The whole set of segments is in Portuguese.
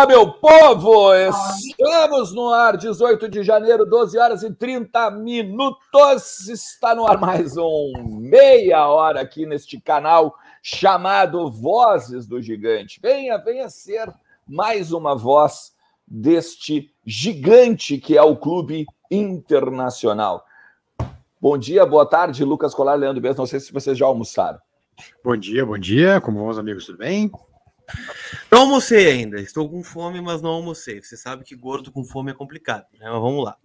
Fala lá, meu povo! Estamos no ar, 18 de janeiro, 12 horas e 30 minutos. Está no ar mais um meia hora aqui neste canal chamado Vozes do Gigante. Venha, venha ser mais uma voz deste gigante que é o Clube Internacional. Bom dia, boa tarde, Lucas Colar, Leandro Bez. Não sei se vocês já almoçaram. Bom dia, bom dia. Como vão os amigos? Tudo bem? Não almocei ainda. Estou com fome, mas não almocei. Você sabe que gordo com fome é complicado, né? Mas vamos lá.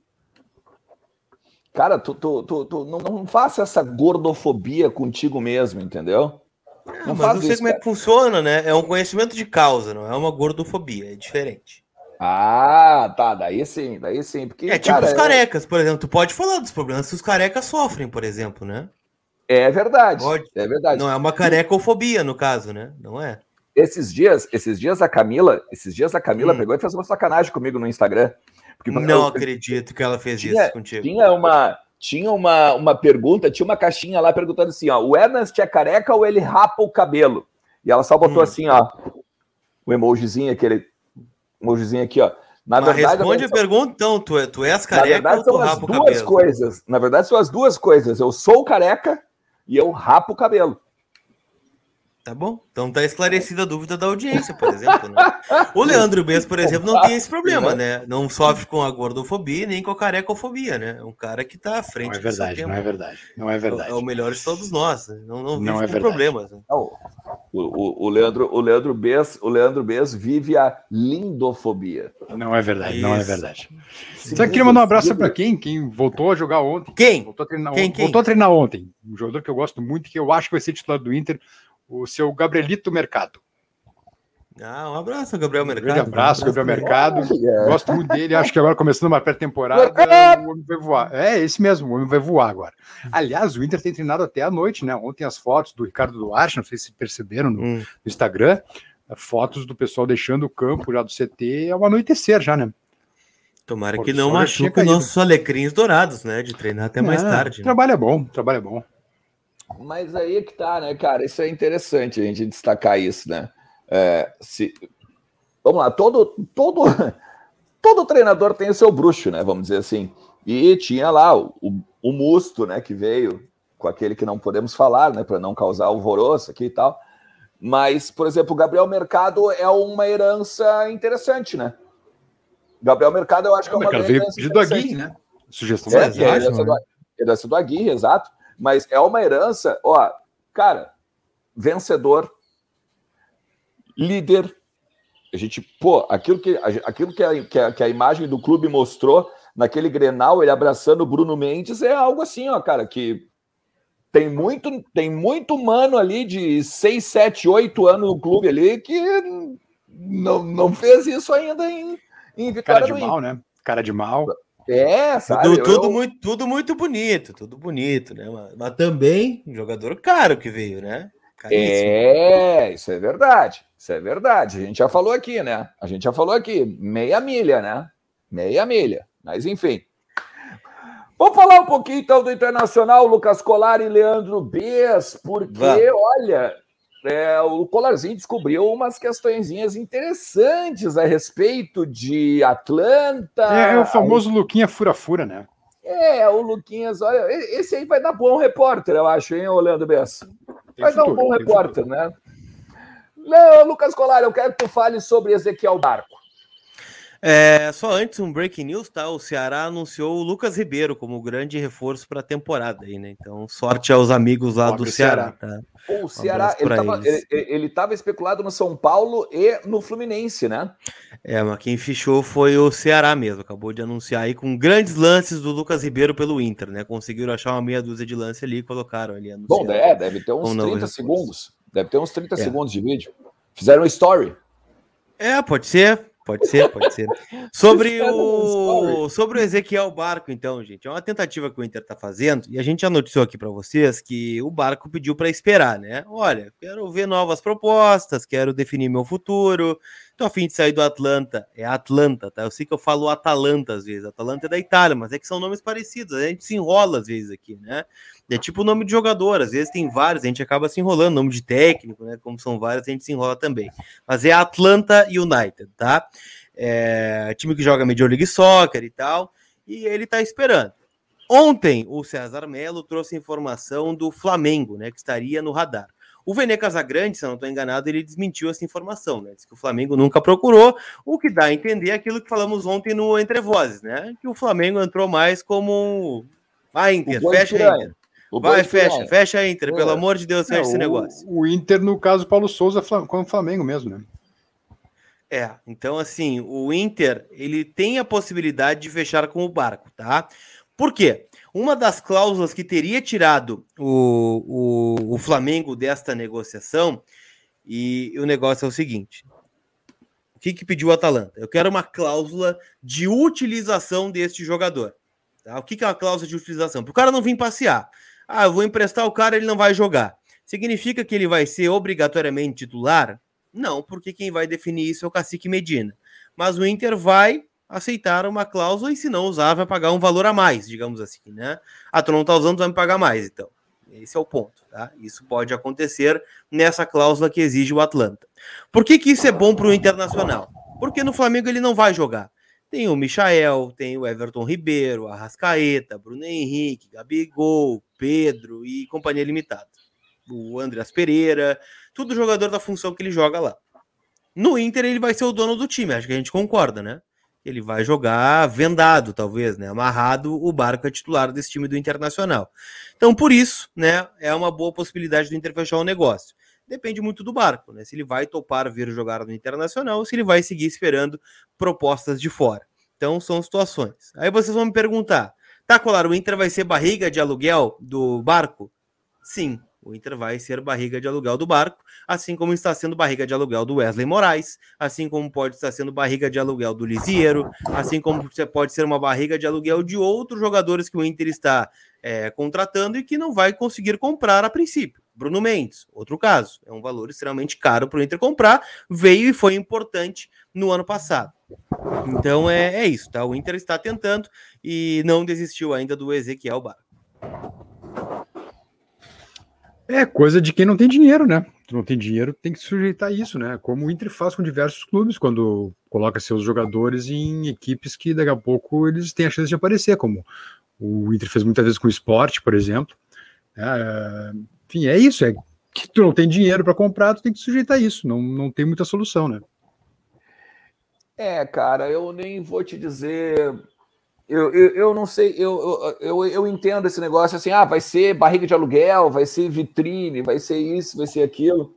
Cara, tu, tu, tu, tu não, não faça essa gordofobia contigo mesmo, entendeu? Não, não mas não sei isso, como cara. é que funciona, né? É um conhecimento de causa, não é uma gordofobia, é diferente. Ah, tá, daí sim, daí sim. Porque, é tipo cara, os é carecas, por exemplo. Tu pode falar dos problemas que os carecas sofrem, por exemplo, né? É verdade. Pode. É verdade. Não é uma carecofobia, no caso, né? Não é. Esses dias, esses dias a Camila, esses dias a Camila hum. pegou e fez uma sacanagem comigo no Instagram. Porque, não eu, acredito que ela fez tinha, isso contigo. Tinha uma, tinha uma, uma pergunta, tinha uma caixinha lá perguntando assim, ó, o Ernest é careca ou ele rapa o cabelo? E ela só botou hum. assim, ó, o emojizinho, aquele emojizinho aqui, ó. Na Mas verdade, responde a, a pergunta, então, tu, é, tu és careca na verdade, ou tu rapa o cabelo? duas coisas. Na verdade, são as duas coisas. Eu sou careca e eu rapo o cabelo. Tá bom. Então tá esclarecida a dúvida da audiência, por exemplo. Né? O Leandro Bess, por exemplo, não tem esse problema, né? Não sofre com a gordofobia nem com a carecofobia, né? É um cara que tá à frente. Não é verdade, não é verdade. Não é verdade. É o melhor de todos nós. Né? Não, não, não é problemas. Né? o, o, o, Leandro, o Leandro Bess, o Leandro Bess vive a lindofobia. Não é verdade, Isso. não é verdade. Sim, Só queria mandar um abraço para quem? Quem voltou a jogar ontem. Quem? Voltou a treinar, quem, quem? Voltou a treinar ontem. Um jogador que eu gosto muito, que eu acho que vai ser titular do Inter o seu Gabrielito Mercado. Ah, um abraço, Gabriel Mercado. Um abraço, um Gabriel Mercado. Gosto muito dele. Acho que agora, começando uma pré-temporada, o homem vai voar. É, esse mesmo, o homem vai voar agora. Aliás, o Inter tem treinado até a noite, né? Ontem as fotos do Ricardo Duarte, não sei se perceberam no, hum. no Instagram, fotos do pessoal deixando o campo já do CT, é o anoitecer já, né? Tomara que não machuque nossos alecrins dourados, né? De treinar até mais tarde. Né? Trabalho é bom, trabalho é bom. Mas aí é que tá, né, cara? Isso é interessante a gente destacar isso, né? É, se... Vamos lá, todo, todo, todo treinador tem o seu bruxo, né? Vamos dizer assim. E tinha lá o, o, Musto, né? Que veio com aquele que não podemos falar, né? Para não causar alvoroço aqui e tal. Mas, por exemplo, o Gabriel Mercado é uma herança interessante, né? Gabriel Mercado, eu acho que é uma herança do Aguirre, né? Sugestão é, é, herança, né? do Aguirre, exato. Mas é uma herança, ó, cara, vencedor, líder. A gente, pô, aquilo que, aquilo que a, que a, que a imagem do clube mostrou naquele Grenal, ele abraçando o Bruno Mendes, é algo assim, ó, cara, que tem muito, tem muito mano ali de 6, 7, 8 anos no clube ali que não, não fez isso ainda em, em Vitória Cara de mal, né? Cara de mal. É, sabe? Tudo, tudo, eu... muito, tudo muito bonito, tudo bonito, né? Mas, mas, também um jogador caro que veio, né? Caríssimo. É, isso é verdade. Isso é verdade. A gente já falou aqui, né? A gente já falou aqui, meia milha, né? Meia milha. Mas enfim. Vamos falar um pouquinho então do Internacional, Lucas Colar e Leandro Bes, porque, olha, é, o Colarzinho descobriu umas questõezinhas interessantes a respeito de Atlanta. É, é o famoso Luquinha fura-fura, né? É, o Luquinhas, olha, esse aí vai dar bom repórter, eu acho, hein, Leandro Bessa? Vai futuro, dar um bom repórter, futuro. né? Não, Lucas Colar, eu quero que tu fale sobre Ezequiel Barco. É, só antes, um breaking news, tá? O Ceará anunciou o Lucas Ribeiro como grande reforço para a temporada aí, né? Então, sorte aos amigos lá do Ceará, Ceará. Tá? O Ceará, ele estava especulado no São Paulo e no Fluminense, né? É, mas quem fechou foi o Ceará mesmo. Acabou de anunciar aí com grandes lances do Lucas Ribeiro pelo Inter, né? Conseguiram achar uma meia dúzia de lance ali e colocaram ali. Bom, é, deve ter uns 30 segundos. Deve ter uns 30 é. segundos de vídeo. Fizeram um story. É, pode ser. Pode ser, pode ser. Sobre o, sobre o Ezequiel Barco, então, gente, é uma tentativa que o Inter está fazendo e a gente já noticiou aqui para vocês que o Barco pediu para esperar, né? Olha, quero ver novas propostas, quero definir meu futuro. Tô a fim de sair do Atlanta, é Atlanta, tá? Eu sei que eu falo Atalanta às vezes, Atalanta é da Itália, mas é que são nomes parecidos, a gente se enrola às vezes aqui, né? É tipo o nome de jogador, às vezes tem vários, a gente acaba se enrolando, nome de técnico, né? Como são vários, a gente se enrola também. Mas é Atlanta United, tá? É time que joga Major League Soccer e tal, e ele tá esperando. Ontem, o César Melo trouxe informação do Flamengo, né? Que estaria no radar. O Vene Casagrande, se eu não estou enganado, ele desmentiu essa informação, né? Diz que o Flamengo nunca procurou, o que dá a entender aquilo que falamos ontem no Entre Vozes, né? Que o Flamengo entrou mais como. Vai, Inter, fecha a Inter. Vai, fecha, fecha a Inter, pelo amor de Deus, fecha esse negócio. O Inter, no caso, Paulo Souza, com o Flamengo mesmo, né? É, então assim, o Inter, ele tem a possibilidade de fechar com o barco, tá? Por quê? Uma das cláusulas que teria tirado o, o, o Flamengo desta negociação, e o negócio é o seguinte: o que, que pediu o Atalanta? Eu quero uma cláusula de utilização deste jogador. Tá? O que, que é uma cláusula de utilização? Para o cara não vir passear. Ah, eu vou emprestar o cara, ele não vai jogar. Significa que ele vai ser obrigatoriamente titular? Não, porque quem vai definir isso é o Cacique Medina. Mas o Inter vai aceitar uma cláusula e se não usar vai pagar um valor a mais, digamos assim, né? Ah, tu não tá usando, tu vai me pagar mais, então. Esse é o ponto, tá? Isso pode acontecer nessa cláusula que exige o Atlanta. Por que, que isso é bom para o Internacional? Porque no Flamengo ele não vai jogar. Tem o Michael, tem o Everton Ribeiro, Arrascaeta, Bruno Henrique, Gabigol, Pedro e companhia limitada. O Andreas Pereira, tudo jogador da função que ele joga lá. No Inter ele vai ser o dono do time, acho que a gente concorda, né? Ele vai jogar vendado, talvez, né? Amarrado, o barco é titular desse time do Internacional. Então, por isso, né, é uma boa possibilidade do Inter fechar o negócio. Depende muito do barco, né? Se ele vai topar vir jogar no Internacional ou se ele vai seguir esperando propostas de fora. Então, são situações. Aí vocês vão me perguntar: tá, Colar, o Inter vai ser barriga de aluguel do barco? Sim, o Inter vai ser barriga de aluguel do barco, assim como está sendo barriga de aluguel do Wesley Moraes, assim como pode estar sendo barriga de aluguel do Lisiero, assim como pode ser uma barriga de aluguel de outros jogadores que o Inter está é, contratando e que não vai conseguir comprar a princípio. Bruno Mendes, outro caso, é um valor extremamente caro para o Inter comprar, veio e foi importante no ano passado. Então é, é isso, tá? O Inter está tentando e não desistiu ainda do Ezequiel Barco. É coisa de quem não tem dinheiro, né? Tu não tem dinheiro, tem que sujeitar isso, né? Como o Inter faz com diversos clubes quando coloca seus jogadores em equipes que daqui a pouco eles têm a chance de aparecer, como o Inter fez muitas vezes com o esporte, por exemplo. É, enfim, é isso, é que tu não tem dinheiro para comprar, tu tem que sujeitar isso, não, não tem muita solução, né? É, cara, eu nem vou te dizer eu, eu, eu não sei, eu, eu, eu entendo esse negócio assim, ah, vai ser barriga de aluguel, vai ser vitrine, vai ser isso, vai ser aquilo.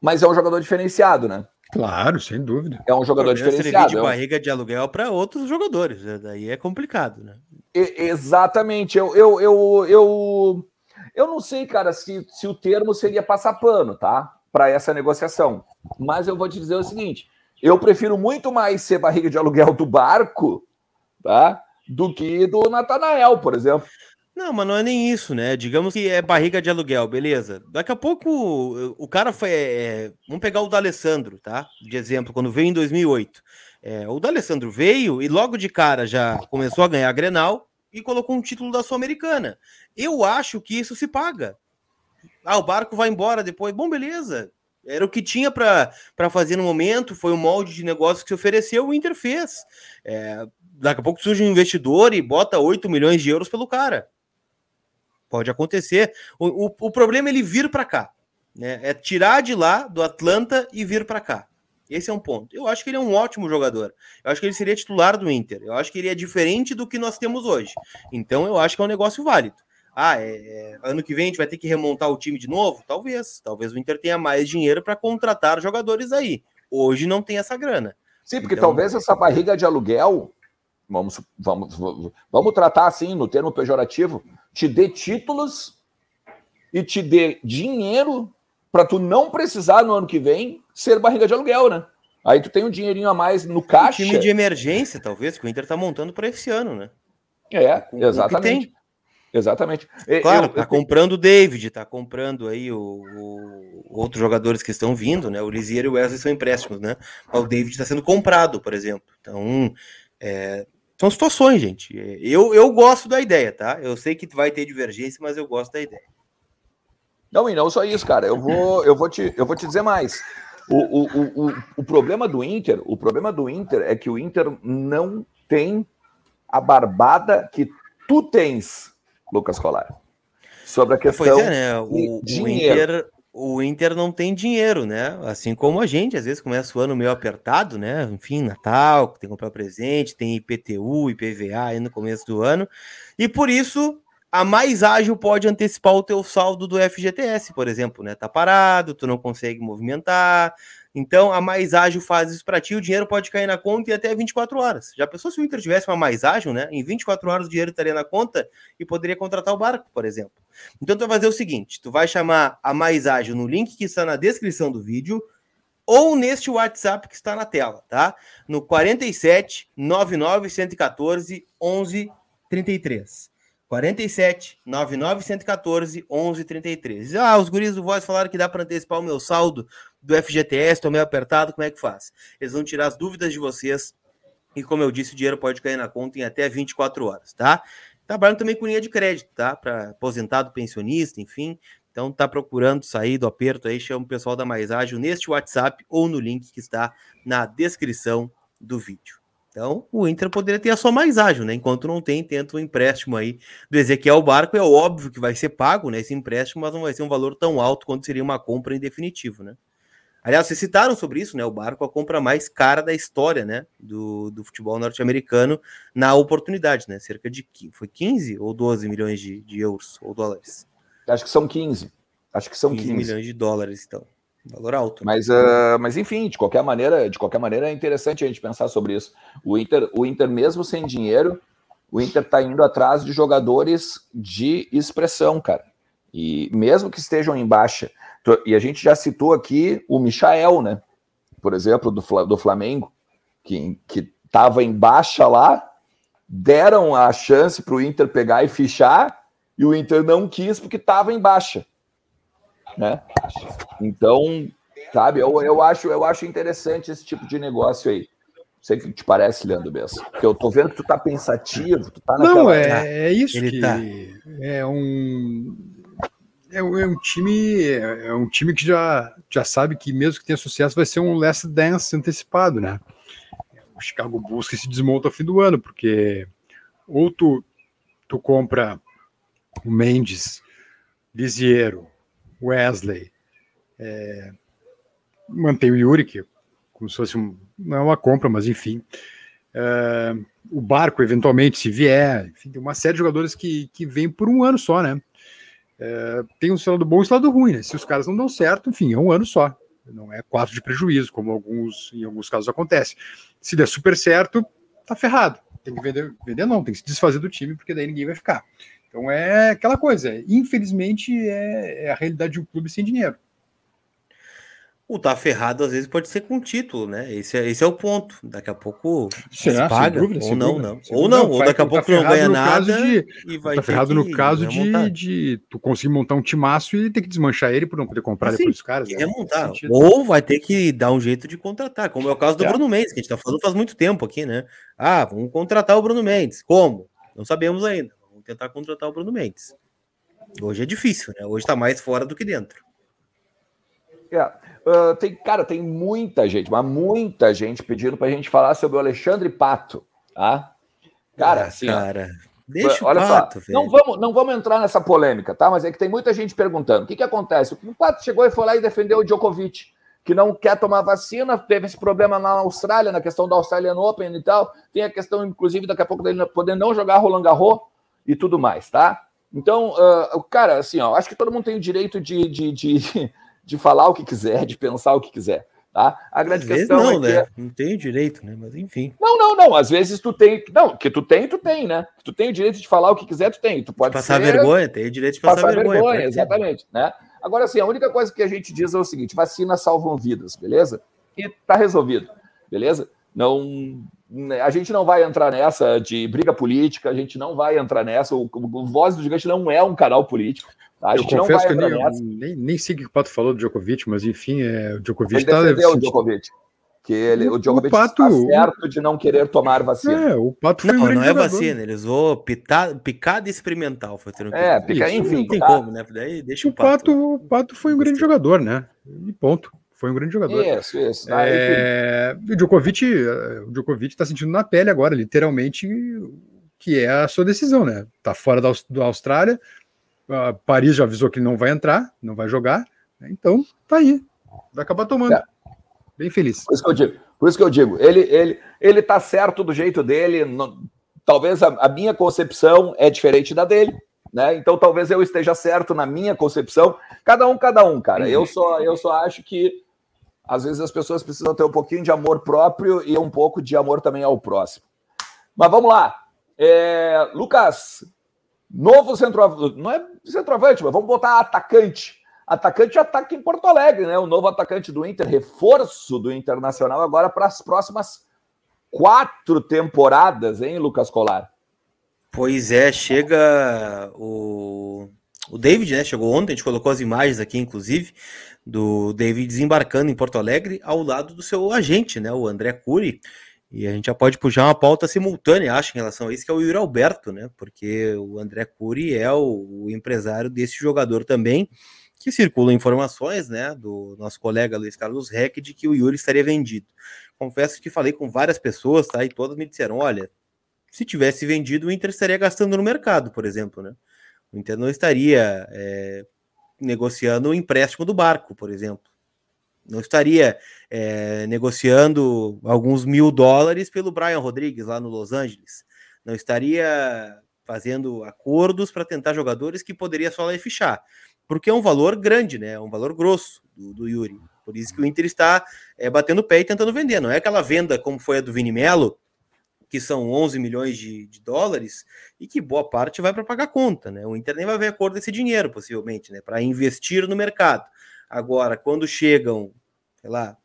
Mas é um jogador diferenciado, né? Claro, sem dúvida. É um jogador diferenciado. de é barriga de aluguel para outros jogadores, né? daí é complicado, né? exatamente. Eu, eu, eu, eu, eu não sei, cara, se, se o termo seria passar pano, tá? Para essa negociação. Mas eu vou te dizer o seguinte: eu prefiro muito mais ser barriga de aluguel do barco, tá? Do que do Natanael, por exemplo. Não, mas não é nem isso, né? Digamos que é barriga de aluguel, beleza. Daqui a pouco o cara foi. É, vamos pegar o D'Alessandro, tá? De exemplo, quando veio em 2008. É, o D'Alessandro veio e logo de cara já começou a ganhar a Grenal e colocou um título da Sul-Americana. Eu acho que isso se paga. Ah, o barco vai embora depois. Bom, beleza. Era o que tinha para fazer no momento, foi o molde de negócio que se ofereceu, o Inter fez. É, daqui a pouco surge um investidor e bota 8 milhões de euros pelo cara. Pode acontecer. O, o, o problema é ele vir para cá. Né? É tirar de lá, do Atlanta, e vir para cá. Esse é um ponto. Eu acho que ele é um ótimo jogador. Eu acho que ele seria titular do Inter. Eu acho que ele é diferente do que nós temos hoje. Então eu acho que é um negócio válido. Ah, é, é, ano que vem a gente vai ter que remontar o time de novo? Talvez. Talvez o Inter tenha mais dinheiro para contratar jogadores aí. Hoje não tem essa grana. Sim, porque então... talvez essa barriga de aluguel, vamos, vamos, vamos tratar assim, no termo pejorativo, te dê títulos e te dê dinheiro para tu não precisar no ano que vem ser barriga de aluguel, né? Aí tu tem um dinheirinho a mais no caixa. Um time de emergência, talvez, que o Inter tá montando para esse ano, né? É, exatamente. Exatamente. Claro, eu, tá eu, comprando o David, tá comprando aí o, o, outros jogadores que estão vindo, né? O Lisier e o Wesley são empréstimos, né? O David está sendo comprado, por exemplo. Então, é, são situações, gente. Eu, eu gosto da ideia, tá? Eu sei que vai ter divergência, mas eu gosto da ideia. Não, e não só isso, cara. Eu vou, eu vou, te, eu vou te dizer mais. O, o, o, o problema do Inter, o problema do Inter é que o Inter não tem a barbada que tu tens, Lucas Colar. Sobre a questão pois é, né? o, o Inter, o Inter não tem dinheiro, né? Assim como a gente, às vezes começa o ano meio apertado, né? Enfim, Natal, tem que comprar presente, tem IPTU, IPVA aí no começo do ano. E por isso a mais ágil pode antecipar o teu saldo do FGTS, por exemplo, né? Tá parado, tu não consegue movimentar. Então, a mais ágil faz isso para ti, o dinheiro pode cair na conta em até 24 horas. Já pensou se o Inter tivesse uma mais ágil, né? Em 24 horas o dinheiro estaria na conta e poderia contratar o barco, por exemplo. Então, tu vai fazer o seguinte: tu vai chamar a mais ágil no link que está na descrição do vídeo ou neste WhatsApp que está na tela, tá? No 47 99 114 11 33. 47 99 114 11 33. Ah, os guris do Voz falaram que dá para antecipar o meu saldo do FGTS, tô meio apertado, como é que faz? Eles vão tirar as dúvidas de vocês e, como eu disse, o dinheiro pode cair na conta em até 24 horas, tá? Trabalhando também com linha de crédito, tá? Para aposentado, pensionista, enfim. Então, tá procurando sair do aperto aí, chama o pessoal da Mais Ágil neste WhatsApp ou no link que está na descrição do vídeo. Então, o Inter poderia ter a sua mais ágil, né? Enquanto não tem, tenta um empréstimo aí do Ezequiel Barco. É óbvio que vai ser pago, né? Esse empréstimo, mas não vai ser um valor tão alto quanto seria uma compra em definitivo, né? Aliás, vocês citaram sobre isso, né? O Barco a compra mais cara da história, né? Do, do futebol norte-americano na oportunidade, né? Cerca de foi 15 ou 12 milhões de, de euros ou dólares. Acho que são 15. Acho que são 15, 15. milhões de dólares, então. Valor alto. Né? Mas, uh, mas enfim, de qualquer maneira, de qualquer maneira é interessante a gente pensar sobre isso. O Inter, o Inter mesmo sem dinheiro, o Inter está indo atrás de jogadores de expressão, cara. E mesmo que estejam em baixa, e a gente já citou aqui o Michael, né? Por exemplo, do, do Flamengo, que estava em baixa lá, deram a chance para o Inter pegar e fichar, e o Inter não quis porque estava em baixa né? Então, sabe, eu, eu, acho, eu acho interessante esse tipo de negócio aí. Não sei o que te parece, Leandro Bessa. Porque eu tô vendo que tu tá pensativo, tu tá naquela... Não, é, é isso Ele que tá. é um é, um, é um time é, é um time que já, já sabe que mesmo que tenha sucesso vai ser um last dance antecipado, né? O Chicago que se desmonta ao fim do ano, porque ou tu, tu compra o Mendes, Lisiero, Wesley, é, mantém o Yuri, que como se fosse um, não é uma compra, mas enfim. É, o Barco, eventualmente, se vier, enfim, tem uma série de jogadores que, que vem por um ano só, né? É, tem um lado bom e um lado ruim, né? Se os caras não dão certo, enfim, é um ano só. Não é quatro de prejuízo, como alguns, em alguns casos acontece. Se der super certo, tá ferrado. Tem que vender, vender não, tem que se desfazer do time, porque daí ninguém vai ficar. Então é aquela coisa, infelizmente é, é a realidade de um clube sem dinheiro. O tá ferrado às vezes pode ser com título, né? Esse é, esse é o ponto. Daqui a pouco Será? se paga, dúvida, ou não, não. Ou não, ou daqui a pouco tá não ganha nada de, e vai Tá ferrado no caso de, de, tu conseguir montar um timaço e ter que desmanchar ele por não poder comprar Sim, depois caras. Né? Montar. Ou vai ter que dar um jeito de contratar, como é o caso do é. Bruno Mendes, que a gente tá falando faz muito tempo aqui, né? Ah, vamos contratar o Bruno Mendes. Como? Não sabemos ainda tentar contratar o Bruno Mendes. Hoje é difícil, né? Hoje está mais fora do que dentro. É, uh, tem, cara, tem muita gente, mas muita gente pedindo para a gente falar sobre o Alexandre Pato, tá? Cara, ah, assim, cara, deixa olha o Pato, só, não vamos, não vamos entrar nessa polêmica, tá? Mas é que tem muita gente perguntando, o que que acontece? O Pato chegou e foi lá e defendeu o Djokovic, que não quer tomar vacina, teve esse problema na Austrália, na questão da Australian Open e tal, tem a questão, inclusive, daqui a pouco dele poder não jogar Roland Garros, e tudo mais, tá? Então, uh, cara, assim, ó, acho que todo mundo tem o direito de, de, de, de falar o que quiser, de pensar o que quiser. Tá? A grande às questão não, é né? Que... Não tem direito, né? Mas enfim. Não, não, não. Às vezes tu tem. Não, que tu tem, tu tem, né? Tu tem o direito de falar o que quiser, tu tem. Tu pode passar ser... vergonha, tem o direito de passar, passar vergonha. vergonha exatamente, né? Agora, assim, a única coisa que a gente diz é o seguinte: vacinas salvam vidas, beleza? E tá resolvido, beleza? Não, a gente não vai entrar nessa de briga política, a gente não vai entrar nessa. O, o Voz do Gigante não é um canal político. Tá? A eu confesso que nem, nem, nem, sei o que o Pato falou do Djokovic, mas enfim, é, o Djokovic está. o Djokovic. Que ele, o Djokovic o Pato, está certo de não querer tomar vacina. É, o Pato foi não, um não é vacina, ele usou pita, picada experimental. Foi é, pica, enfim. Não tem tá. como, né? Daí deixa o, o Pato. Pato. O Pato foi um grande jogador, né? E ponto. Foi um grande jogador. Isso, isso. Ah, é... O Djokovic está sentindo na pele agora, literalmente, que é a sua decisão, né? Tá fora da, da Austrália. Uh, Paris já avisou que não vai entrar, não vai jogar. Né? Então, tá aí. Vai acabar tomando. É. Bem feliz. Por isso que eu digo. Por isso que eu digo ele, ele, ele tá certo do jeito dele. talvez a, a minha concepção é diferente da dele. Né? Então talvez eu esteja certo na minha concepção. Cada um, cada um, cara. Eu só, eu só acho que às vezes as pessoas precisam ter um pouquinho de amor próprio e um pouco de amor também ao próximo. Mas vamos lá. É, Lucas, novo centroavante, não é centroavante, mas vamos botar atacante. Atacante ataque em Porto Alegre, né? O novo atacante do Inter, reforço do Internacional agora para as próximas quatro temporadas, hein, Lucas Colar? Pois é, chega o, o David, né? Chegou ontem, a gente colocou as imagens aqui, inclusive do David desembarcando em Porto Alegre ao lado do seu agente, né, o André Cury. E a gente já pode puxar uma pauta simultânea, acho, em relação a isso, que é o Yuri Alberto, né? Porque o André Cury é o, o empresário desse jogador também, que circulam informações, né, do nosso colega Luiz Carlos Reck, de que o Yuri estaria vendido. Confesso que falei com várias pessoas, tá? E todas me disseram: olha, se tivesse vendido, o Inter estaria gastando no mercado, por exemplo, né? O Inter não estaria é, negociando o empréstimo do barco, por exemplo. Não estaria é, negociando alguns mil dólares pelo Brian Rodrigues lá no Los Angeles. Não estaria fazendo acordos para tentar jogadores que poderia só lá e fichar. Porque é um valor grande, né? É um valor grosso do, do Yuri. Por isso que o Inter está é, batendo o pé e tentando vender. Não é aquela venda como foi a do Vini Melo, que são 11 milhões de, de dólares, e que boa parte vai para pagar conta, né? O Inter nem vai ver a cor desse dinheiro, possivelmente, né? Para investir no mercado. Agora, quando chegam, sei lá,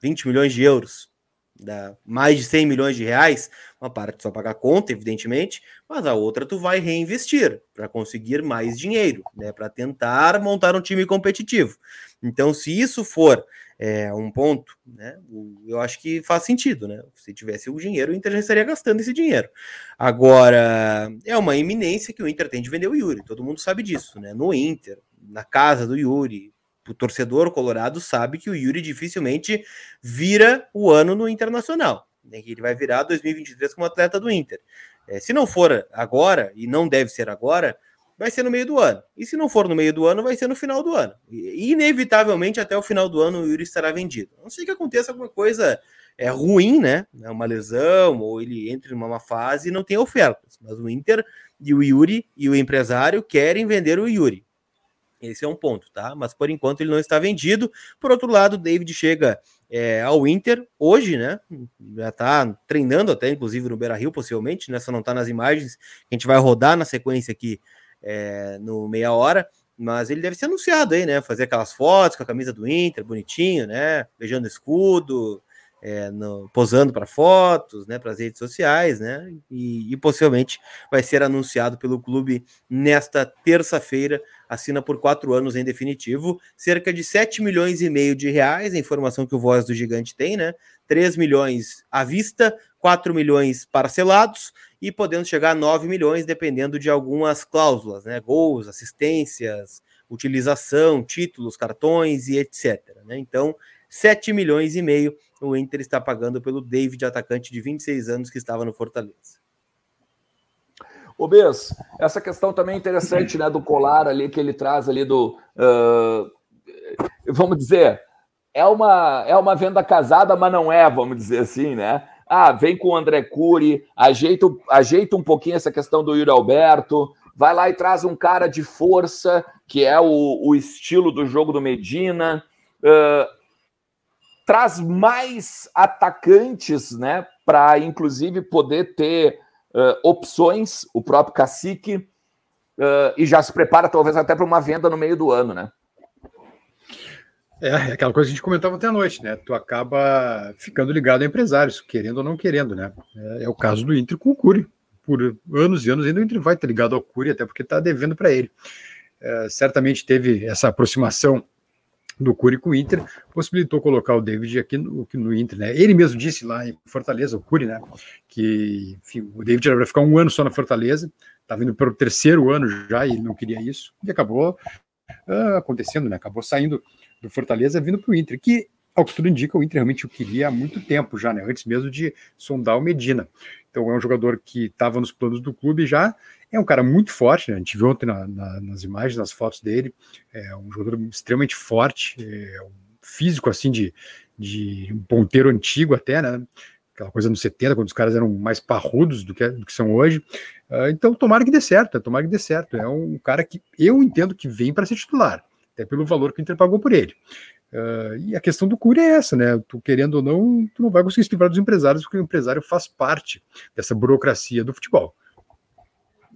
20 milhões de euros, dá mais de 100 milhões de reais, uma parte só pagar conta, evidentemente, mas a outra tu vai reinvestir para conseguir mais dinheiro, né? Para tentar montar um time competitivo. Então, se isso for é, um ponto, né? Eu acho que faz sentido, né? Se tivesse o dinheiro, o Inter já estaria gastando esse dinheiro. Agora, é uma iminência que o Inter tem de vender o Yuri, todo mundo sabe disso, né? No Inter, na casa do Yuri, o torcedor colorado sabe que o Yuri dificilmente vira o ano no Internacional, né? Ele vai virar 2023 como atleta do Inter. É, se não for agora, e não deve ser agora, vai ser no meio do ano. E se não for no meio do ano, vai ser no final do ano. Inevitavelmente, até o final do ano, o Yuri estará vendido. A não sei que aconteça alguma coisa é, ruim, né? Uma lesão, ou ele entre numa fase e não tem ofertas. Mas o Inter e o Yuri e o empresário querem vender o Yuri. Esse é um ponto, tá? Mas por enquanto ele não está vendido. Por outro lado, o David chega é, ao Inter hoje, né? Já está treinando até, inclusive, no Beira Rio, possivelmente, né? Só não está nas imagens. A gente vai rodar na sequência aqui é, no meia hora, mas ele deve ser anunciado aí, né? Fazer aquelas fotos com a camisa do Inter, bonitinho, né? Beijando escudo, é, no, posando para fotos, né? Para as redes sociais, né? E, e, possivelmente vai ser anunciado pelo clube nesta terça-feira. Assina por quatro anos em definitivo, cerca de 7 milhões e meio de reais, a informação que o Voz do Gigante tem, né? 3 milhões à vista, 4 milhões parcelados e podendo chegar a 9 milhões, dependendo de algumas cláusulas, né? Gols, assistências, utilização, títulos, cartões e etc. Né? Então, 7 milhões e meio o Inter está pagando pelo David, atacante de 26 anos que estava no Fortaleza. Bess, essa questão também é interessante, né, do colar ali que ele traz ali do, uh, vamos dizer, é uma é uma venda casada, mas não é, vamos dizer assim, né? Ah, vem com o André Cury, ajeita, ajeita um pouquinho essa questão do Yuri Alberto, vai lá e traz um cara de força, que é o, o estilo do jogo do Medina, uh, traz mais atacantes, né, para inclusive poder ter uh, opções, o próprio Cacique, uh, e já se prepara talvez até para uma venda no meio do ano, né? É, é aquela coisa que a gente comentava até a noite, né? Tu acaba ficando ligado a empresários, querendo ou não querendo, né? É, é o caso do Inter com o Cury. Por anos e anos ainda o Inter vai estar ligado ao Cury, até porque está devendo para ele. É, certamente teve essa aproximação do Cury com o Inter, possibilitou colocar o David aqui no, no Inter, né? Ele mesmo disse lá em Fortaleza, o Cury, né? Que enfim, o David era para ficar um ano só na Fortaleza, tá vindo para o terceiro ano já e não queria isso, e acabou uh, acontecendo, né? Acabou saindo do Fortaleza vindo para o Inter, que, ao que tudo indica, o Inter realmente o queria há muito tempo já, né? Antes mesmo de sondar o Medina. Então é um jogador que estava nos planos do clube já, é um cara muito forte, né? a gente viu ontem na, na, nas imagens, nas fotos dele, é um jogador extremamente forte, é um físico assim de, de um ponteiro antigo até, né? Aquela coisa nos 70, quando os caras eram mais parrudos do que, do que são hoje. Uh, então, tomara que dê certo, tomara que dê certo. É um cara que eu entendo que vem para ser titular até pelo valor que o Inter pagou por ele. Uh, e a questão do Cury é essa, né? Tu querendo ou não, tu não vai conseguir se livrar dos empresários, porque o empresário faz parte dessa burocracia do futebol.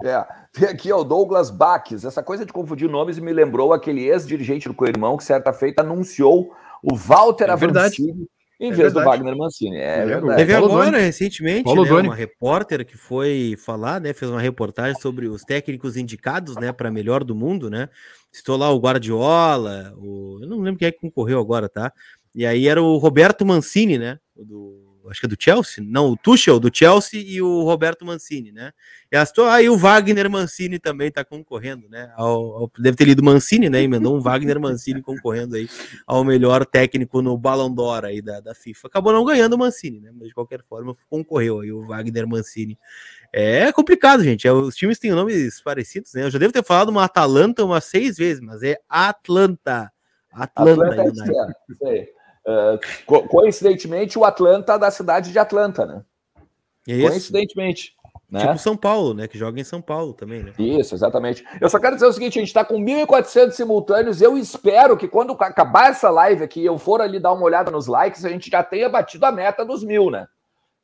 É, tem aqui ó, o Douglas Baques. Essa coisa de confundir nomes me lembrou aquele ex-dirigente do Coirmão que certa feita anunciou o Walter é Avancini em é vez verdade. do Wagner Mancini. É, é verdade. Teve agora, recentemente, né, uma repórter que foi falar, né, fez uma reportagem sobre os técnicos indicados né, para melhor do mundo, né? Citou lá o Guardiola, o... eu não lembro quem é que concorreu agora, tá? E aí era o Roberto Mancini, né? Do, acho que é do Chelsea, não, o Tuchel do Chelsea e o Roberto Mancini, né? E astou, aí o Wagner Mancini também tá concorrendo, né? Ao, ao, deve ter lido Mancini, né? Emendou um Wagner Mancini concorrendo aí ao melhor técnico no Ballon d'Or aí da, da FIFA. Acabou não ganhando o Mancini, né? Mas de qualquer forma concorreu aí o Wagner Mancini. É complicado, gente. É, os times têm nomes parecidos, né? Eu já devo ter falado uma Atalanta umas seis vezes, mas é Atlanta. Atlanta, Atlanta é, Uh, co coincidentemente, o Atlanta da cidade de Atlanta, né? É coincidentemente. Né? Tipo São Paulo, né? Que joga em São Paulo também, né? Isso, exatamente. Eu só quero dizer o seguinte: a gente está com 1.400 simultâneos. Eu espero que quando acabar essa live aqui, eu for ali dar uma olhada nos likes, a gente já tenha batido a meta dos mil, né?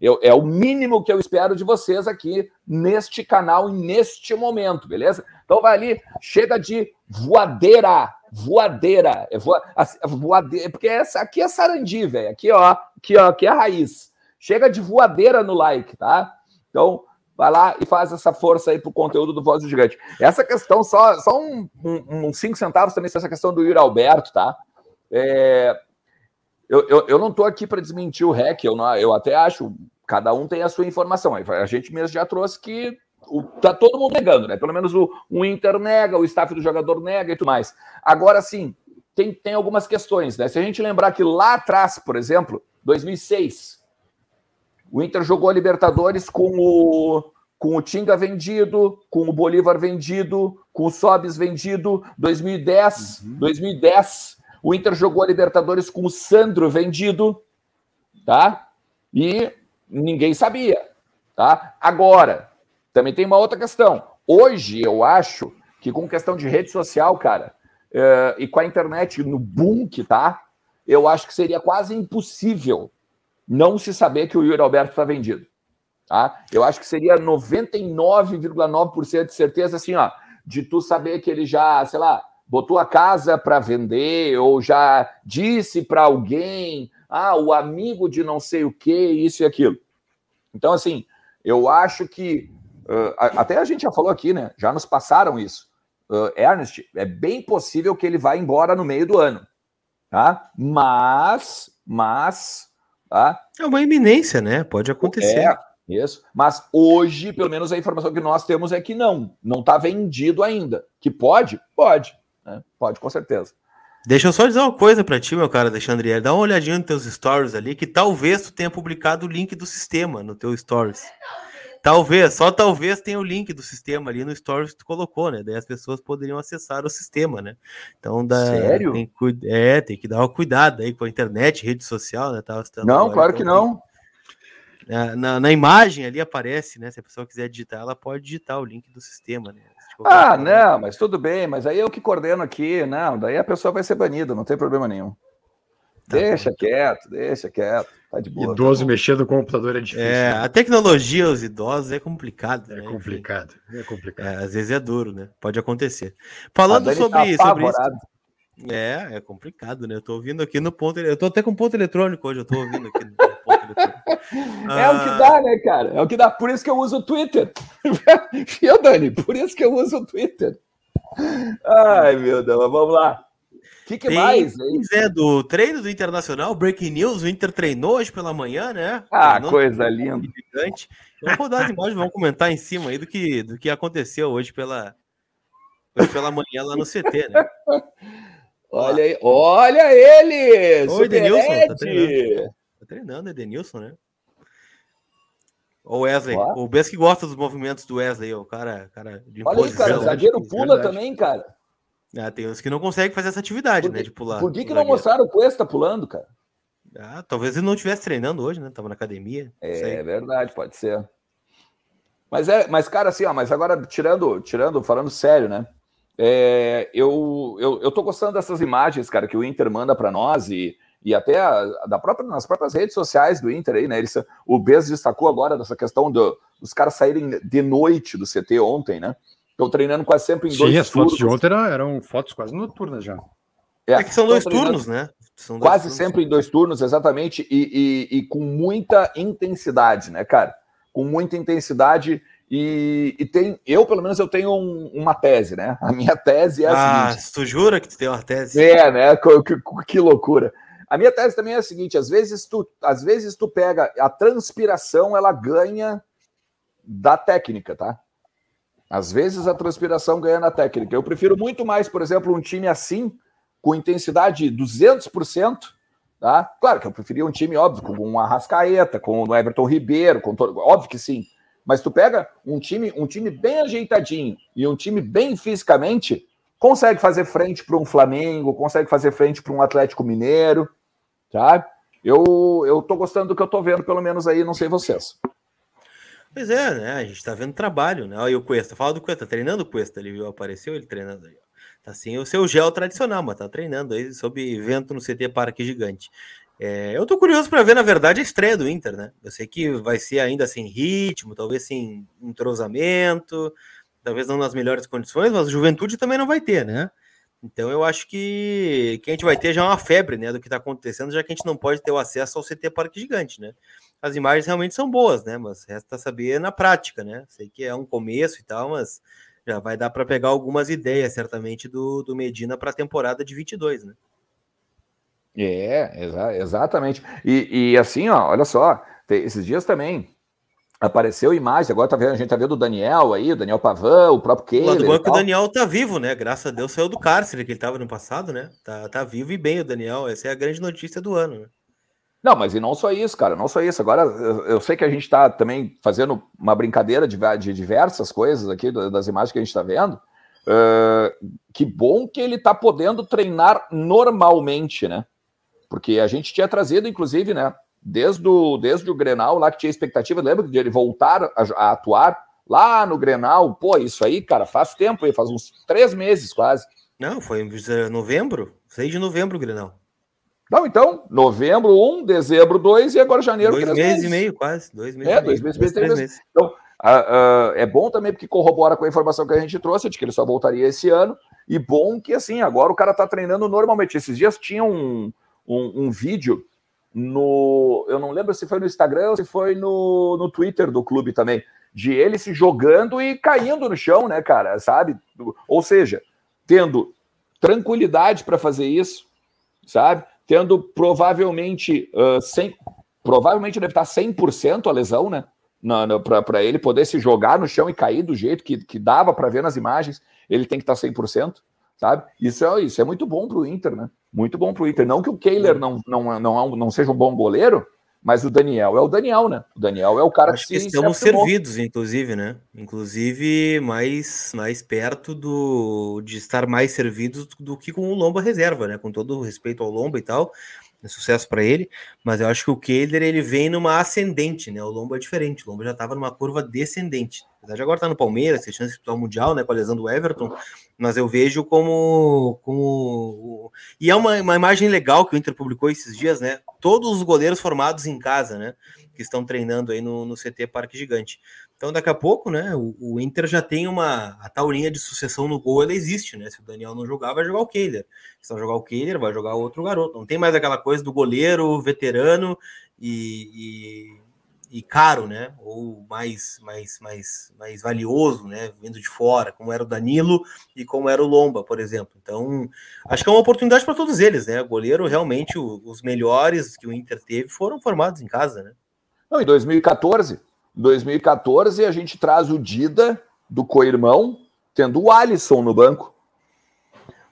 Eu, é o mínimo que eu espero de vocês aqui neste canal e neste momento, beleza? Então vai ali, chega de voadeira, voadeira, é voa, voadeira, porque essa aqui é sarandi, velho. Aqui, ó, aqui, ó, aqui é a raiz. Chega de voadeira no like, tá? Então, vai lá e faz essa força aí pro conteúdo do Voz do Gigante. Essa questão, só, só um, um, um cinco centavos também, essa questão do Yuri Alberto, tá? É, eu, eu, eu não tô aqui para desmentir o REC, eu, não, eu até acho, cada um tem a sua informação. A gente mesmo já trouxe que o, tá todo mundo negando, né? Pelo menos o, o Inter nega, o staff do jogador nega e tudo mais. Agora, sim, tem, tem algumas questões, né? Se a gente lembrar que lá atrás, por exemplo, 2006, o Inter jogou a Libertadores com o, com o Tinga vendido, com o Bolívar vendido, com o Sobis vendido. 2010, uhum. 2010, o Inter jogou a Libertadores com o Sandro vendido, tá? E ninguém sabia, tá? Agora, também tem uma outra questão. Hoje, eu acho que com questão de rede social, cara, uh, e com a internet no boom que tá, eu acho que seria quase impossível não se saber que o Yuri Alberto está vendido. Tá? Eu acho que seria 99,9% de certeza, assim, ó, de tu saber que ele já, sei lá, botou a casa para vender, ou já disse para alguém, ah, o amigo de não sei o que, isso e aquilo. Então, assim, eu acho que Uh, até a gente já falou aqui, né? Já nos passaram isso. Uh, Ernest, é bem possível que ele vá embora no meio do ano, tá? Mas, mas, tá? É uma iminência, né? Pode acontecer. É, isso. Mas hoje, pelo menos a informação que nós temos é que não, não está vendido ainda. Que pode? Pode. Né? Pode, com certeza. Deixa eu só dizer uma coisa para ti, meu cara Alexandre. Dá uma olhadinha nos teus stories ali, que talvez tu tenha publicado o link do sistema no teu stories. Talvez, só talvez tenha o link do sistema ali no stories que tu colocou, né? Daí as pessoas poderiam acessar o sistema, né? Então, dá, Sério? Tem, é, tem que dar uma cuidado aí com a internet, rede social, né? Tava não, agora, claro então, que não. Na, na, na, imagem ali aparece, né? Se a pessoa quiser digitar, ela pode digitar o link do sistema, né? Ah, forma. não, mas tudo bem, mas aí eu que coordeno aqui, não, daí a pessoa vai ser banida, não tem problema nenhum. Tá deixa bom. quieto, deixa quieto. Tá de boa. Idoso tá mexendo no computador é difícil. É, né? a tecnologia, os idosos, é complicado. É né? complicado. É complicado. É, às vezes é duro, né? Pode acontecer. Falando sobre, tá sobre isso. É, é complicado, né? Eu tô ouvindo aqui no ponto. Eu tô até com ponto eletrônico hoje, eu tô ouvindo aqui no ponto eletrônico. É ah... o que dá, né, cara? É o que dá. Por isso que eu uso o Twitter. Viu, Dani? Por isso que eu uso o Twitter. Ai, meu Deus, vamos lá. O que, que Tem, mais? É, do treino do Internacional, Breaking News, o Inter treinou hoje pela manhã, né? Ah, Treinou coisa linda. Gigante. Vamos rodar as imagens, vamos comentar em cima aí do que, do que aconteceu hoje pela, hoje pela manhã lá no CT, né? Olha aí, olha ele! Oi, Edenilson, tá treinando. Tá treinando, Edenilson, né? O Wesley, o Bess que gosta dos movimentos do Wesley, o cara, cara de Olha aí, cara, o zagueiro pula verdade. também, cara. Ah, tem uns que não conseguem fazer essa atividade, né, de pular. Por que, que não mostraram o Cuesta pulando, cara? Ah, talvez ele não estivesse treinando hoje, né? Tava na academia. É, verdade, pode ser. Mas é, mas cara, assim, ó, mas agora tirando, tirando, falando sério, né? É, eu, eu, eu tô gostando dessas imagens, cara, que o Inter manda para nós e, e até a, da própria, nas próprias redes sociais do Inter aí, né? Eles, o Bez destacou agora dessa questão do, dos caras saírem de noite do CT ontem, né? Estão treinando quase sempre em Sim, dois Sim, as turnos. fotos de ontem eram, eram, fotos quase noturnas já. É, é que são dois turnos, né? São dois quase turnos. sempre em dois turnos, exatamente, e, e, e com muita intensidade, né, cara? Com muita intensidade e, e, tem, eu pelo menos eu tenho um, uma tese, né? A minha tese é a ah, seguinte. tu jura que tu tem uma tese? É, né? Que, que, que, loucura. A minha tese também é a seguinte: às vezes tu, às vezes tu pega a transpiração, ela ganha da técnica, tá? Às vezes a transpiração ganha na técnica. Eu prefiro muito mais, por exemplo, um time assim, com intensidade 200%, tá? Claro que eu preferia um time, óbvio, com um Arrascaeta, com o Everton Ribeiro, com todo... óbvio que sim. Mas tu pega um time, um time bem ajeitadinho e um time bem fisicamente, consegue fazer frente para um Flamengo, consegue fazer frente para um Atlético Mineiro, tá? Eu, eu tô gostando do que eu tô vendo, pelo menos aí, não sei vocês. Pois é, né? A gente tá vendo trabalho, né? Olha o Cuesta, fala do Cuesta, tá treinando o Cuesta, ele viu, apareceu ele treinando aí. Tá sem o seu gel tradicional, mas tá treinando aí sob vento no CT Parque Gigante. É, eu tô curioso para ver, na verdade, a estreia do Inter, né? Eu sei que vai ser ainda sem ritmo, talvez sem entrosamento, talvez não nas melhores condições, mas juventude também não vai ter, né? Então eu acho que, que a gente vai ter já uma febre, né, do que está acontecendo, já que a gente não pode ter o acesso ao CT Parque Gigante, né? As imagens realmente são boas, né? Mas resta saber na prática, né? Sei que é um começo e tal, mas já vai dar para pegar algumas ideias, certamente, do, do Medina para a temporada de 22, né? É, exa exatamente. E, e, assim, ó, olha só, esses dias também apareceu imagem, agora tá vendo, a gente tá vendo o Daniel aí, o Daniel Pavan, o próprio Keiler. O é que o Daniel tá vivo, né? Graças a Deus saiu do cárcere que ele tava no passado, né? Tá, tá vivo e bem o Daniel, essa é a grande notícia do ano, né? Não, mas e não só isso, cara, não só isso. Agora, eu sei que a gente está também fazendo uma brincadeira de, de diversas coisas aqui, das imagens que a gente está vendo. Uh, que bom que ele está podendo treinar normalmente, né? Porque a gente tinha trazido, inclusive, né? Desde o, desde o Grenal, lá que tinha expectativa, lembra de ele voltar a, a atuar lá no Grenal? Pô, isso aí, cara, faz tempo, faz uns três meses quase. Não, foi em novembro, 6 de novembro o Grenal. Não, então, novembro 1, dezembro 2 e agora janeiro dois meses, meses. e meio, quase. Dois meses. É, dois meses, meses, três meses. meses. Então, uh, uh, é bom também porque corrobora com a informação que a gente trouxe de que ele só voltaria esse ano. E bom que, assim, agora o cara tá treinando normalmente. Esses dias tinha um, um, um, vídeo no. Eu não lembro se foi no Instagram ou se foi no, no Twitter do clube também, de ele se jogando e caindo no chão, né, cara? Sabe? Ou seja, tendo tranquilidade para fazer isso, sabe? Tendo provavelmente uh, 100, provavelmente deve estar 100% a lesão, né? Para ele poder se jogar no chão e cair do jeito que, que dava para ver nas imagens, ele tem que estar 100% sabe? Isso é, isso é muito bom para o Inter, né? Muito bom para o Inter. Não que o Kehler não, não, não, não seja um bom goleiro, mas o Daniel é o Daniel, né? O Daniel é o cara Acho que, que estamos servidos, inclusive, né? Inclusive mais, mais perto do, de estar mais servidos do que com o Lomba reserva, né? Com todo o respeito ao Lomba e tal, é sucesso para ele, mas eu acho que o Kehler ele vem numa ascendente, né? O Lomba é diferente, o Lomba já estava numa curva descendente. Apesar de agora estar tá no Palmeiras, tem chance de disputar o Mundial, né? Com a lesão do Everton, mas eu vejo como. como... E é uma, uma imagem legal que o Inter publicou esses dias, né? Todos os goleiros formados em casa, né? Que estão treinando aí no, no CT Parque Gigante. Então, daqui a pouco, né, o, o, Inter já tem uma. A tal linha de sucessão no gol, ela existe, né? Se o Daniel não jogar, vai jogar o Kehler. Se não jogar o Kehler, vai jogar outro garoto. Não tem mais aquela coisa do goleiro veterano e, e, e, caro, né? Ou mais, mais, mais, mais valioso, né? Vindo de fora, como era o Danilo e como era o Lomba, por exemplo. Então, acho que é uma oportunidade para todos eles, né? O goleiro, realmente, o, os melhores que o Inter teve foram formados em casa, né? Não, em 2014 2014, a gente traz o Dida do co-irmão, tendo o Alisson no banco.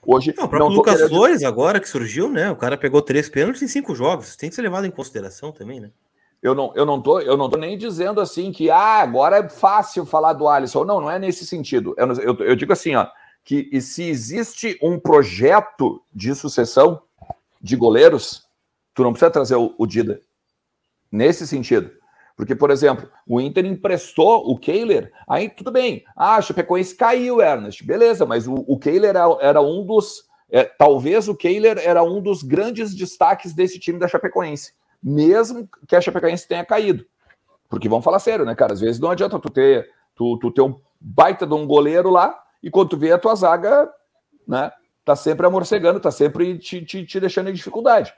Hoje, não, o próprio não Lucas querendo... Flores, agora que surgiu, né? O cara pegou três pênaltis em cinco jogos. Tem que ser levado em consideração também, né? Eu não, eu não tô, eu não tô nem dizendo assim que ah, agora é fácil falar do Alisson. Não, não é nesse sentido. Eu, eu, eu digo assim, ó, que se existe um projeto de sucessão de goleiros, tu não precisa trazer o, o Dida. Nesse sentido. Porque, por exemplo, o Inter emprestou o Kehler, aí tudo bem. Ah, a Chapecoense caiu, Ernest. Beleza, mas o, o Kehler era, era um dos. É, talvez o Kehler era um dos grandes destaques desse time da Chapecoense, mesmo que a Chapecoense tenha caído. Porque vamos falar sério, né, cara? Às vezes não adianta tu ter, tu, tu ter um baita de um goleiro lá e quando tu vê a tua zaga, né, tá sempre amorcegando, tá sempre te, te, te deixando em dificuldade.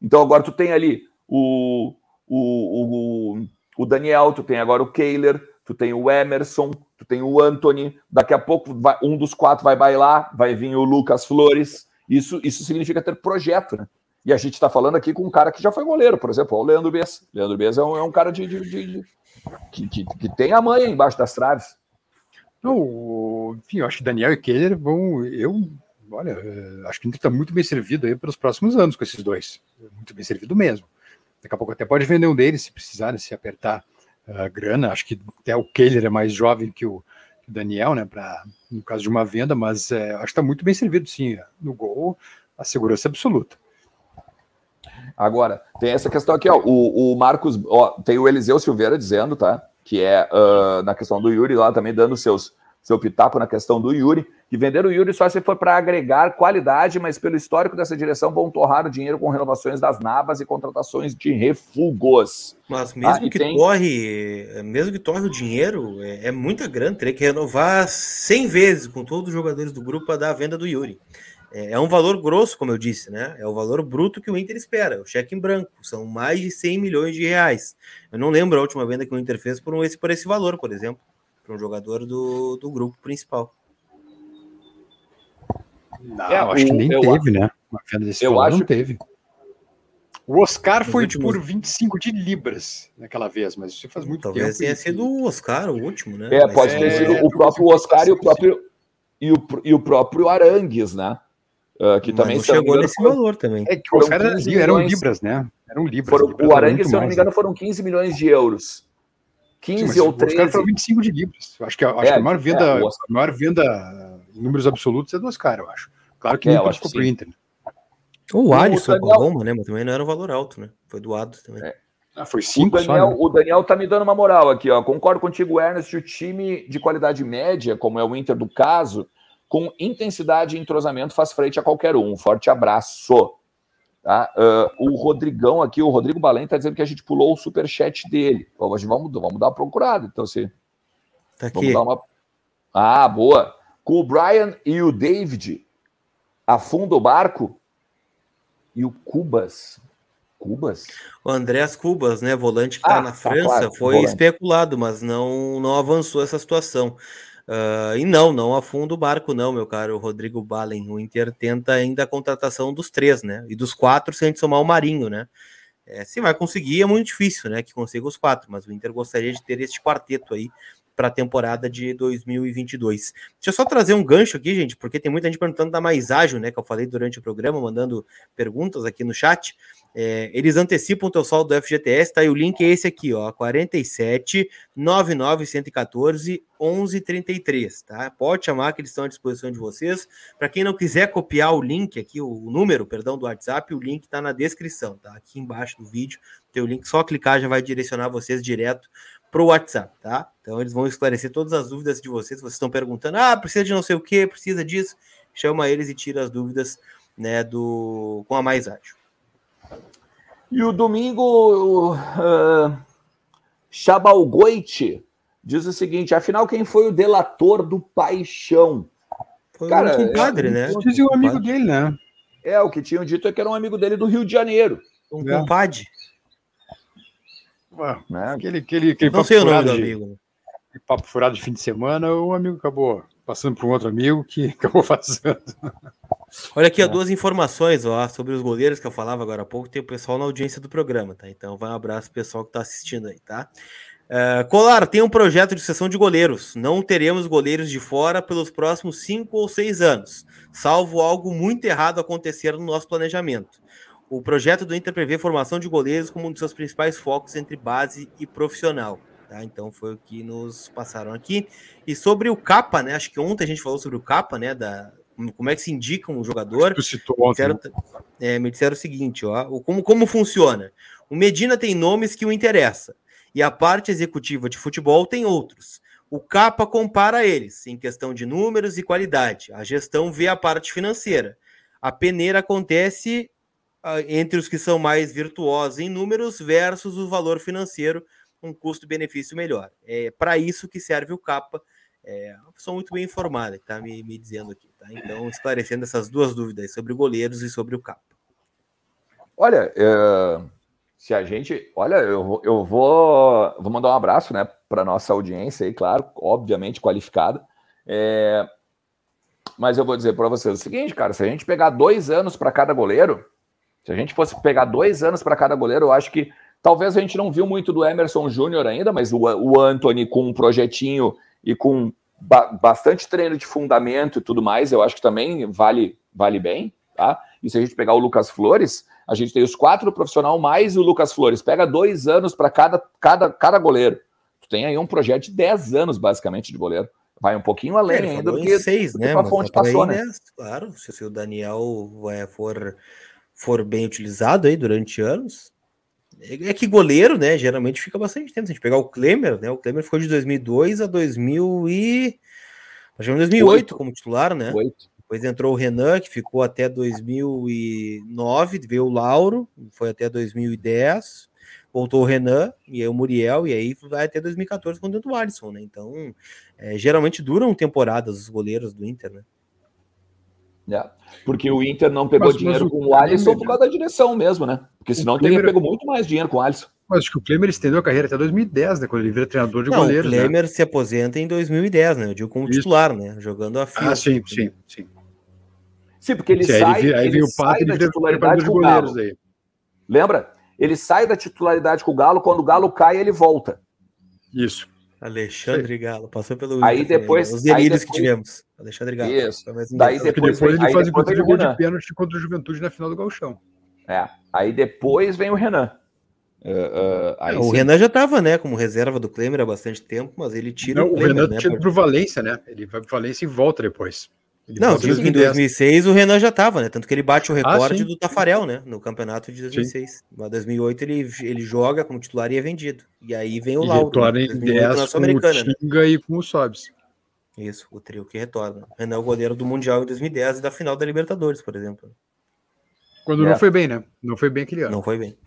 Então agora tu tem ali o, o, o o Daniel, tu tem agora o Kehler, tu tem o Emerson, tu tem o Anthony, daqui a pouco vai, um dos quatro vai bailar, vai vir o Lucas Flores. Isso, isso significa ter projeto, né? E a gente está falando aqui com um cara que já foi goleiro, por exemplo, o Leandro Bessa. Leandro Bessa é um, é um cara de, de, de, de que, que, que, tem a manha embaixo das traves. Não, enfim, eu acho que Daniel e Keller vão. Eu, olha, eh, acho que a gente está muito bem servido aí pelos próximos anos com esses dois. Muito bem servido mesmo. Daqui a pouco até pode vender um deles se precisar, né, se apertar a uh, grana. Acho que até o Kehler é mais jovem que o, Daniel, né? Para no caso de uma venda, mas é, acho que está muito bem servido, sim. No gol, a segurança absoluta. Agora, tem essa questão aqui, ó. O, o Marcos, ó, tem o Eliseu Silveira dizendo, tá? Que é uh, na questão do Yuri lá também dando seus seu pitaco na questão do Yuri, que vender o Yuri só se for para agregar qualidade, mas pelo histórico dessa direção vão torrar o dinheiro com renovações das navas e contratações de refugos. Mas mesmo ah, que tem... torre, mesmo que torre o dinheiro, é, é muita grana, teria que renovar 100 vezes com todos os jogadores do grupo para dar a venda do Yuri. É, é um valor grosso, como eu disse, né? É o valor bruto que o Inter espera, o cheque em branco. São mais de 100 milhões de reais. Eu não lembro a última venda que o Inter fez por esse, por esse valor, por exemplo para um jogador do, do grupo principal. Não, é, acho o, que nem teve, né? Uma venda desse eu acho não teve. O Oscar foi últimos... por 25 de libras naquela vez, mas isso faz muito Talvez tempo. Talvez tenha sido o Oscar, o último, né? É, mas pode é... ter sido o próprio Oscar e o próprio, e o, e o próprio Arangues, né? Uh, que mas também chegou nesse valor também. É que o Oscar era, eram libras, né? Eram libras. Foram, libras o Arangues, se eu não me engano, né? foram 15 milhões de euros. 15 Sim, ou 13. Os caras foram 25 de libras. acho que, acho é, que a maior venda, é, a maior venda em números absolutos é do Oscar, eu acho. Claro que é, nunca ficou pro Inter. O Alisson com a Roma, né? Mas também não era um valor alto, né? Foi doado também. É. Ah, foi cinco o Daniel, só, né? o Daniel tá me dando uma moral aqui, ó. Concordo contigo, Ernest. O time de qualidade média, como é o Inter do caso, com intensidade e entrosamento, faz frente a qualquer um. Um forte abraço. Tá? Uh, o Rodrigão aqui, o Rodrigo Balém, está dizendo que a gente pulou o superchat dele. Vamos, vamos, vamos dar uma procurada. Então, se. Tá aqui. Vamos dar uma. Ah, boa. Com o Brian e o David afunda o barco. E o Cubas. Cubas? O Andréas Cubas, né? Volante que está ah, na tá França, claro, foi volante. especulado, mas não, não avançou essa situação. Uh, e não, não afunda o barco, não, meu caro Rodrigo Balen. O Inter tenta ainda a contratação dos três, né? E dos quatro, se a gente somar o Marinho, né? É, se vai conseguir, é muito difícil, né? Que consiga os quatro, mas o Inter gostaria de ter este quarteto aí para a temporada de 2022. Deixa eu só trazer um gancho aqui, gente, porque tem muita gente perguntando da mais ágil, né? Que eu falei durante o programa, mandando perguntas aqui no chat. É, eles antecipam o teu saldo do FGTS, tá? E o link é esse aqui, ó, 47 99 114 1133, tá? Pode chamar que eles estão à disposição de vocês. Para quem não quiser copiar o link aqui, o número, perdão, do WhatsApp, o link está na descrição, tá? Aqui embaixo do vídeo tem o link, só clicar já vai direcionar vocês direto para o WhatsApp, tá? Então eles vão esclarecer todas as dúvidas de vocês. Vocês estão perguntando, ah, precisa de não sei o que, precisa disso. Chama eles e tira as dúvidas, né, do com a mais ágil. E o domingo, uh, Chabalgoite diz o seguinte: afinal, quem foi o delator do paixão? Foi Cara, um compadre, é, né? Dizia um amigo dele, né? É, o que tinham dito é que era um amigo dele do Rio de Janeiro. Um é. compadre. Né? Aquele, aquele, aquele Não sei o nome do amigo. Né? papo furado de fim de semana, o amigo acabou passando para um outro amigo que acabou fazendo. Olha aqui, é. duas informações ó, sobre os goleiros que eu falava agora há pouco. Tem o pessoal na audiência do programa, tá? Então vai um abraço pro pessoal que está assistindo aí, tá? Uh, Colar, tem um projeto de sessão de goleiros. Não teremos goleiros de fora pelos próximos cinco ou seis anos, salvo algo muito errado acontecer no nosso planejamento. O projeto do Inter prevê formação de goleiros como um dos seus principais focos entre base e profissional. Tá? Então foi o que nos passaram aqui. E sobre o capa, né? Acho que ontem a gente falou sobre o capa, né? Da, como é que se indica um jogador. Tu citou. Me disseram, é, me disseram o seguinte, ó, como, como funciona. O Medina tem nomes que o interessa, e a parte executiva de futebol tem outros. O capa compara eles em questão de números e qualidade. A gestão vê a parte financeira. A peneira acontece entre os que são mais virtuosos em números versus o valor financeiro um custo-benefício melhor. É para isso que serve o capa. É pessoa muito bem informada que está me, me dizendo aqui. Tá? Então, esclarecendo essas duas dúvidas sobre goleiros e sobre o capa. Olha, é, se a gente. Olha, eu, eu vou, vou mandar um abraço né, para nossa audiência aí, claro, obviamente qualificada. É, mas eu vou dizer para vocês o seguinte, cara: se a gente pegar dois anos para cada goleiro, se a gente fosse pegar dois anos para cada goleiro, eu acho que Talvez a gente não viu muito do Emerson Júnior ainda, mas o, o Anthony com um projetinho e com ba bastante treino de fundamento e tudo mais, eu acho que também vale, vale bem, tá? E se a gente pegar o Lucas Flores, a gente tem os quatro profissional mais o Lucas Flores. Pega dois anos para cada, cada, cada goleiro. Tu tem aí um projeto de 10 anos, basicamente, de goleiro. Vai um pouquinho além é, ainda do que, seis, né? a fonte passou, aí, né? né? Claro, se o Daniel é, for, for bem utilizado aí durante anos, é que goleiro, né, geralmente fica bastante tempo. Se a gente pegar o Klemer, né, o Klemer ficou de 2002 a 2000 e... 2008 Oito. como titular, né? Oito. Depois entrou o Renan, que ficou até 2009, veio o Lauro, foi até 2010, voltou o Renan, e aí o Muriel, e aí vai até 2014 quando entrou o Alisson, né? Então, é, geralmente duram temporadas os goleiros do Inter, né? É, porque o Inter não pegou mas, dinheiro mas com o Alisson por causa da direção mesmo, né? Porque senão teria pego muito mais dinheiro com o Alisson. Mas acho que o Klemer estendeu a carreira até 2010, né? Quando ele vira treinador de não, goleiros. O? Klemer né? se aposenta em 2010, né? Eu digo como Isso. titular, né? Jogando a fila. Ah, sim, sim, sim. Sim, porque ele sim, sai, aí, aí ele o sai da titularidade com o Galo. Aí. Lembra? Ele sai da titularidade com o Galo, quando o Galo cai, ele volta. Isso. Alexandre Galo, passou pelo aí Inter, depois os delírios que tivemos. Alexandre Galo. Isso. Daí depois, depois ele faz inclusive gol de pênalti contra o Juventude na final do Galchão. É. Aí depois vem o Renan. Uh, uh, o sim. Renan já estava, né, como reserva do Klemer há bastante tempo, mas ele tira Não, o, Klemer, o Renan né, tira para o Valência, né? Ele vai para o Valência e volta depois. Ele não, digo que em 2006 o Renan já estava, né? Tanto que ele bate o ah, recorde ah, do Tafarel, né? No campeonato de 2006. Em 2008 ele, ele joga como titular e é vendido. E aí vem o e Lauro. Retorna em 10 com o né? Tinga né? e com o Sobs. Isso, o trio que retorna. Renan é o goleiro do Mundial em 2010 e da final da Libertadores, por exemplo. Quando é. não foi bem, né? Não foi bem aquele ano. Não foi bem.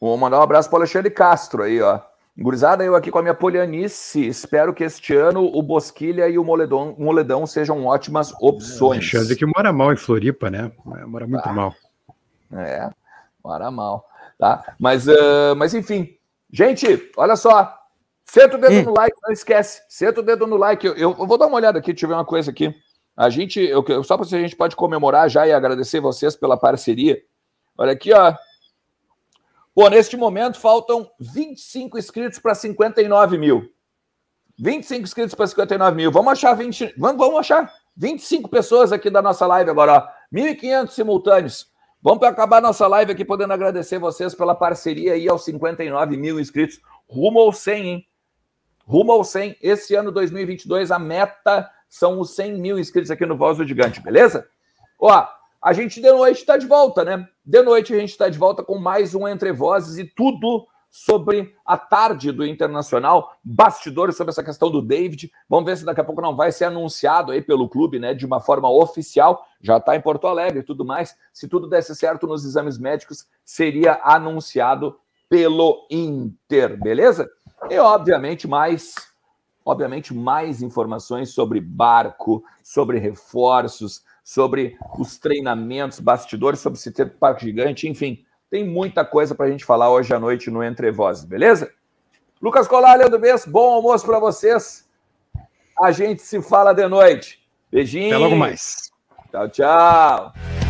Vou mandar um abraço para o Alexandre Castro aí, ó. Gurizada, eu aqui com a minha polianice. Espero que este ano o Bosquilha e o Moledão, Moledão sejam ótimas opções. Alexandre que mora mal em Floripa, né? Mora muito ah, mal. É, mora mal. Tá? Mas, uh, mas enfim. Gente, olha só. Senta o dedo hum. no like, não esquece. Senta o dedo no like. Eu, eu, vou dar uma olhada aqui, deixa eu ver uma coisa aqui. A gente, eu, só para se a gente pode comemorar já e agradecer vocês pela parceria. Olha aqui, ó. Pô, neste momento faltam 25 inscritos para 59 mil. 25 inscritos para 59 mil. Vamos achar 20. Vamos, vamos achar 25 pessoas aqui da nossa live agora, ó. 1.500 simultâneos. Vamos acabar nossa live aqui podendo agradecer vocês pela parceria aí aos 59 mil inscritos. Rumo ao 100, hein? Rumo ao 100. Esse ano 2022, a meta são os 100 mil inscritos aqui no Voz do Gigante, beleza? Ó, a gente de noite está de volta, né? De noite a gente está de volta com mais um Entre Vozes e tudo sobre a tarde do Internacional, bastidores sobre essa questão do David. Vamos ver se daqui a pouco não vai ser anunciado aí pelo clube, né, de uma forma oficial. Já está em Porto Alegre e tudo mais. Se tudo desse certo nos exames médicos, seria anunciado pelo Inter, beleza? E, obviamente, mais obviamente, mais informações sobre barco, sobre reforços, sobre os treinamentos, bastidores, sobre se ter parque gigante, enfim, tem muita coisa para a gente falar hoje à noite no Entre Vozes, beleza? Lucas Colar, Leandro Bess, bom almoço para vocês. A gente se fala de noite. Beijinho. Até logo mais. Tchau, tchau.